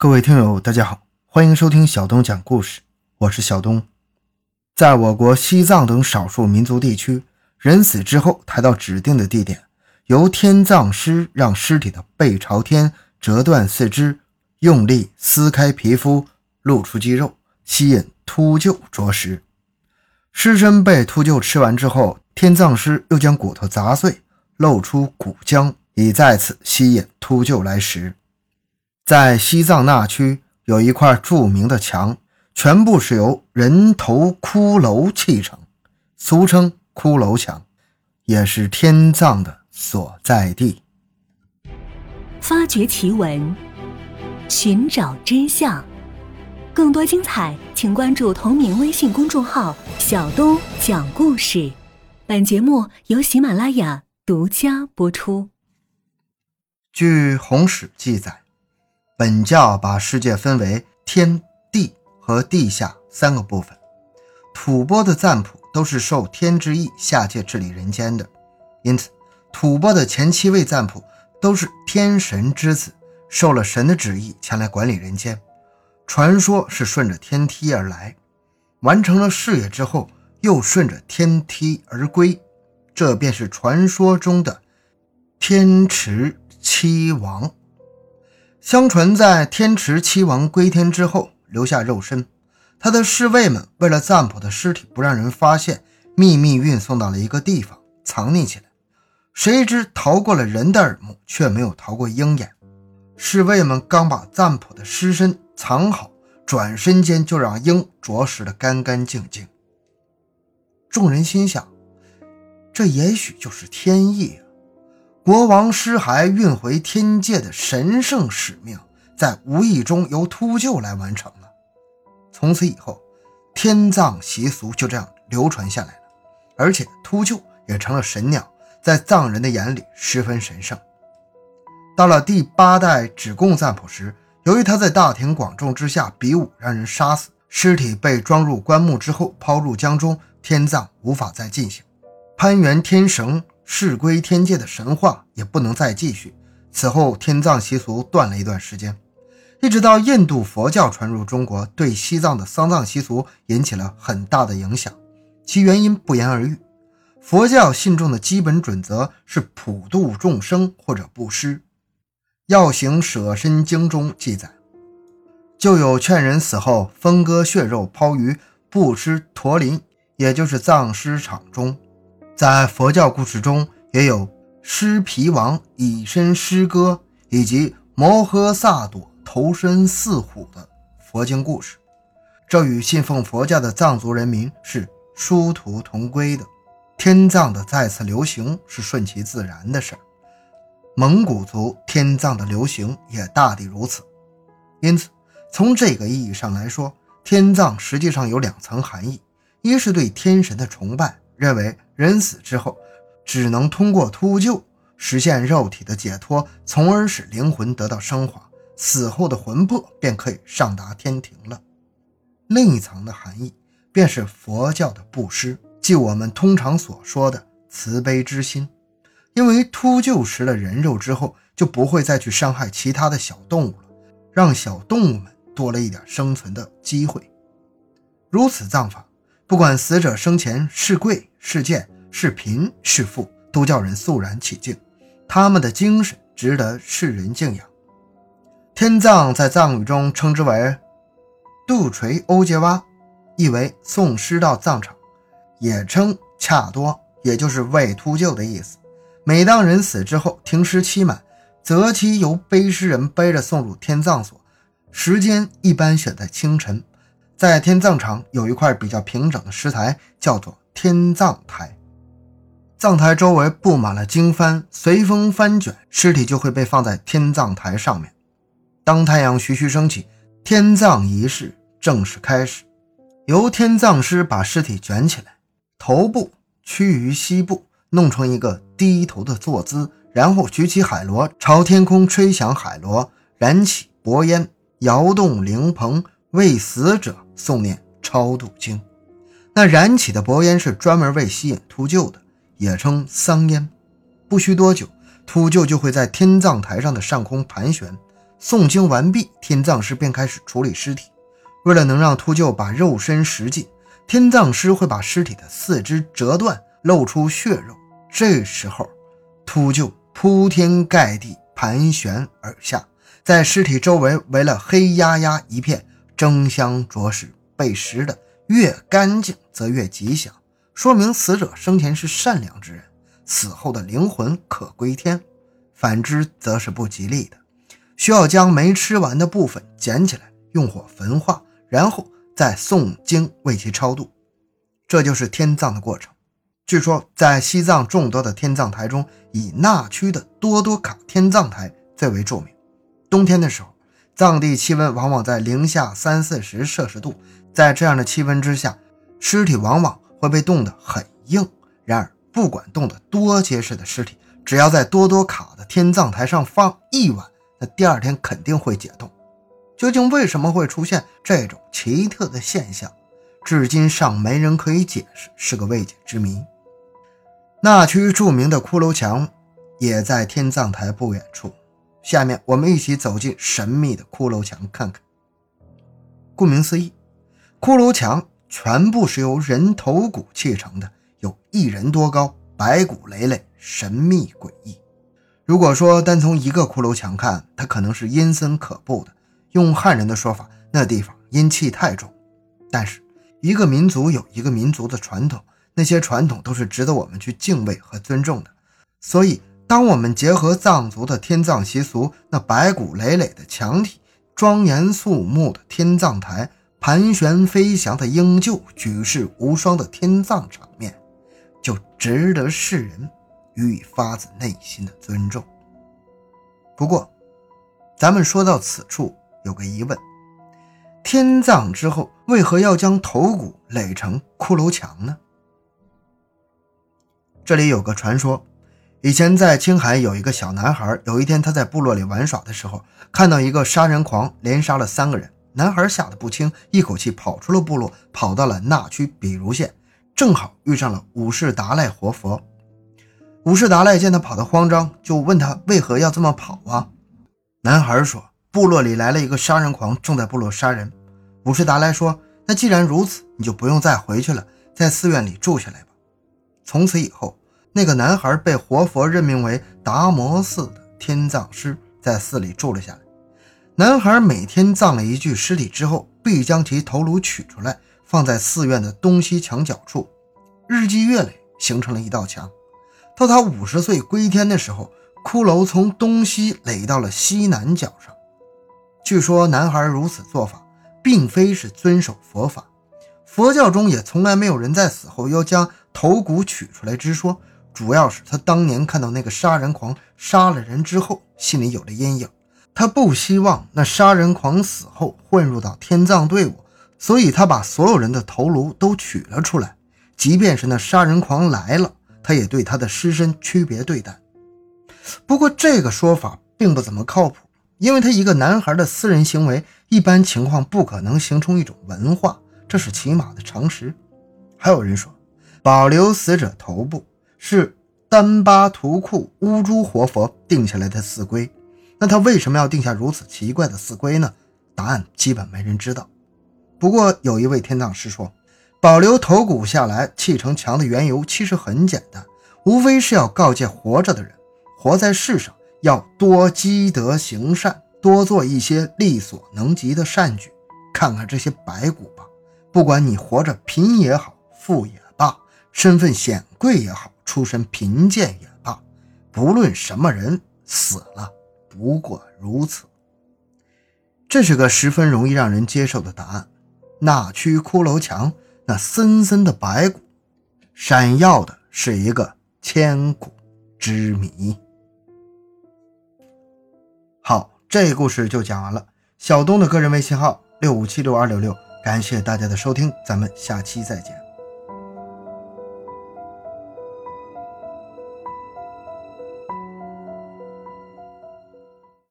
各位听友，大家好，欢迎收听小东讲故事，我是小东。在我国西藏等少数民族地区，人死之后抬到指定的地点，由天葬师让尸体的背朝天，折断四肢，用力撕开皮肤，露出肌肉，吸引秃鹫啄食。尸身被秃鹫吃完之后，天葬师又将骨头砸碎，露出骨浆，以再次吸引秃鹫来食。在西藏那区有一块著名的墙，全部是由人头骷髅砌成，俗称“骷髅墙”，也是天葬的所在地。发掘奇闻，寻找真相，更多精彩，请关注同名微信公众号“小东讲故事”。本节目由喜马拉雅独家播出。据《红史》记载。本教把世界分为天地和地下三个部分，吐蕃的赞普都是受天之意下界治理人间的，因此吐蕃的前七位赞普都是天神之子，受了神的旨意前来管理人间。传说是顺着天梯而来，完成了事业之后又顺着天梯而归，这便是传说中的天池七王。相传，在天池七王归天之后，留下肉身。他的侍卫们为了赞普的尸体不让人发现，秘密运送到了一个地方藏匿起来。谁知逃过了人的耳目，却没有逃过鹰眼。侍卫们刚把赞普的尸身藏好，转身间就让鹰啄食得干干净净。众人心想，这也许就是天意啊。国王尸骸运回天界的神圣使命，在无意中由秃鹫来完成了。从此以后，天葬习俗就这样流传下来了。而且，秃鹫也成了神鸟，在藏人的眼里十分神圣。到了第八代止贡赞普时，由于他在大庭广众之下比武，让人杀死，尸体被装入棺木之后抛入江中，天葬无法再进行。攀援天绳。事归天界的神话也不能再继续。此后，天葬习俗断了一段时间，一直到印度佛教传入中国，对西藏的丧葬习俗引起了很大的影响。其原因不言而喻。佛教信众的基本准则是普度众生或者布施。《药行舍身经》中记载，就有劝人死后分割血肉抛于布施驼林，也就是葬尸场中。在佛教故事中，也有尸皮王以身诗歌，以及摩诃萨埵投身四虎的佛经故事。这与信奉佛教的藏族人民是殊途同归的。天葬的再次流行是顺其自然的事儿。蒙古族天葬的流行也大抵如此。因此，从这个意义上来说，天葬实际上有两层含义：一是对天神的崇拜。认为人死之后，只能通过秃鹫实现肉体的解脱，从而使灵魂得到升华，死后的魂魄便可以上达天庭了。另一层的含义便是佛教的布施，即我们通常所说的慈悲之心。因为秃鹫食了人肉之后，就不会再去伤害其他的小动物了，让小动物们多了一点生存的机会。如此葬法。不管死者生前是贵是贱是贫是富，都叫人肃然起敬。他们的精神值得世人敬仰。天葬在藏语中称之为“杜垂欧杰哇”，意为送尸到葬场，也称“恰多”，也就是喂秃鹫的意思。每当人死之后，停尸期满，则其由背尸人背着送入天葬所，时间一般选在清晨。在天葬场有一块比较平整的石台，叫做天葬台。葬台周围布满了经幡，随风翻卷，尸体就会被放在天葬台上面。当太阳徐徐升起，天葬仪式正式开始。由天葬师把尸体卷起来，头部趋于膝部，弄成一个低头的坐姿，然后举起海螺，朝天空吹响海螺，燃起薄烟，摇动灵棚。为死者诵念超度经，那燃起的薄烟是专门为吸引秃鹫的，也称桑烟。不需多久，秃鹫就会在天葬台上的上空盘旋，诵经完毕，天葬师便开始处理尸体。为了能让秃鹫把肉身食尽，天葬师会把尸体的四肢折断，露出血肉。这时候，秃鹫铺天盖地盘旋而下，在尸体周围围了黑压压一片，争相啄食。被食的越干净，则越吉祥，说明死者生前是善良之人，死后的灵魂可归天；反之，则是不吉利的，需要将没吃完的部分捡起来，用火焚化，然后再诵经为其超度。这就是天葬的过程。据说，在西藏众多的天葬台中，以那曲的多多卡天葬台最为著名。冬天的时候，藏地气温往往在零下三四十摄氏度。在这样的气温之下，尸体往往会被冻得很硬。然而，不管冻得多结实的尸体，只要在多多卡的天葬台上放一晚，那第二天肯定会解冻。究竟为什么会出现这种奇特的现象，至今尚没人可以解释，是个未解之谜。那区著名的骷髅墙也在天葬台不远处。下面我们一起走进神秘的骷髅墙，看看。顾名思义。骷髅墙全部是由人头骨砌成的，有一人多高，白骨累累，神秘诡异。如果说单从一个骷髅墙看，它可能是阴森可怖的。用汉人的说法，那地方阴气太重。但是一个民族有一个民族的传统，那些传统都是值得我们去敬畏和尊重的。所以，当我们结合藏族的天葬习俗，那白骨累累的墙体，庄严肃穆的天葬台。盘旋飞翔的鹰鹫，举世无双的天葬场面，就值得世人予以发自内心的尊重。不过，咱们说到此处，有个疑问：天葬之后，为何要将头骨垒成骷髅墙呢？这里有个传说：以前在青海有一个小男孩，有一天他在部落里玩耍的时候，看到一个杀人狂连杀了三个人。男孩吓得不轻，一口气跑出了部落，跑到了那曲比如县，正好遇上了武士达赖活佛。武士达赖见他跑得慌张，就问他为何要这么跑啊？男孩说：“部落里来了一个杀人狂，正在部落杀人。”武士达赖说：“那既然如此，你就不用再回去了，在寺院里住下来吧。”从此以后，那个男孩被活佛任命为达摩寺的天葬师，在寺里住了下来。男孩每天葬了一具尸体之后，必将其头颅取出来，放在寺院的东西墙角处，日积月累，形成了一道墙。到他五十岁归天的时候，骷髅从东西垒到了西南角上。据说男孩如此做法，并非是遵守佛法，佛教中也从来没有人在死后要将头骨取出来之说，主要是他当年看到那个杀人狂杀了人之后，心里有了阴影。他不希望那杀人狂死后混入到天葬队伍，所以他把所有人的头颅都取了出来。即便是那杀人狂来了，他也对他的尸身区别对待。不过这个说法并不怎么靠谱，因为他一个男孩的私人行为，一般情况不可能形成一种文化，这是起码的常识。还有人说，保留死者头部是丹巴图库乌珠活佛定下来的寺规。那他为什么要定下如此奇怪的寺规呢？答案基本没人知道。不过有一位天葬师说，保留头骨下来砌成墙的缘由其实很简单，无非是要告诫活着的人，活在世上要多积德行善，多做一些力所能及的善举。看看这些白骨吧，不管你活着贫也好，富也罢，身份显贵也好，出身贫贱也罢，不论什么人死了。不过如此，这是个十分容易让人接受的答案。那区骷髅墙那森森的白骨，闪耀的是一个千古之谜。好，这故事就讲完了。小东的个人微信号六五七六二六六，感谢大家的收听，咱们下期再见。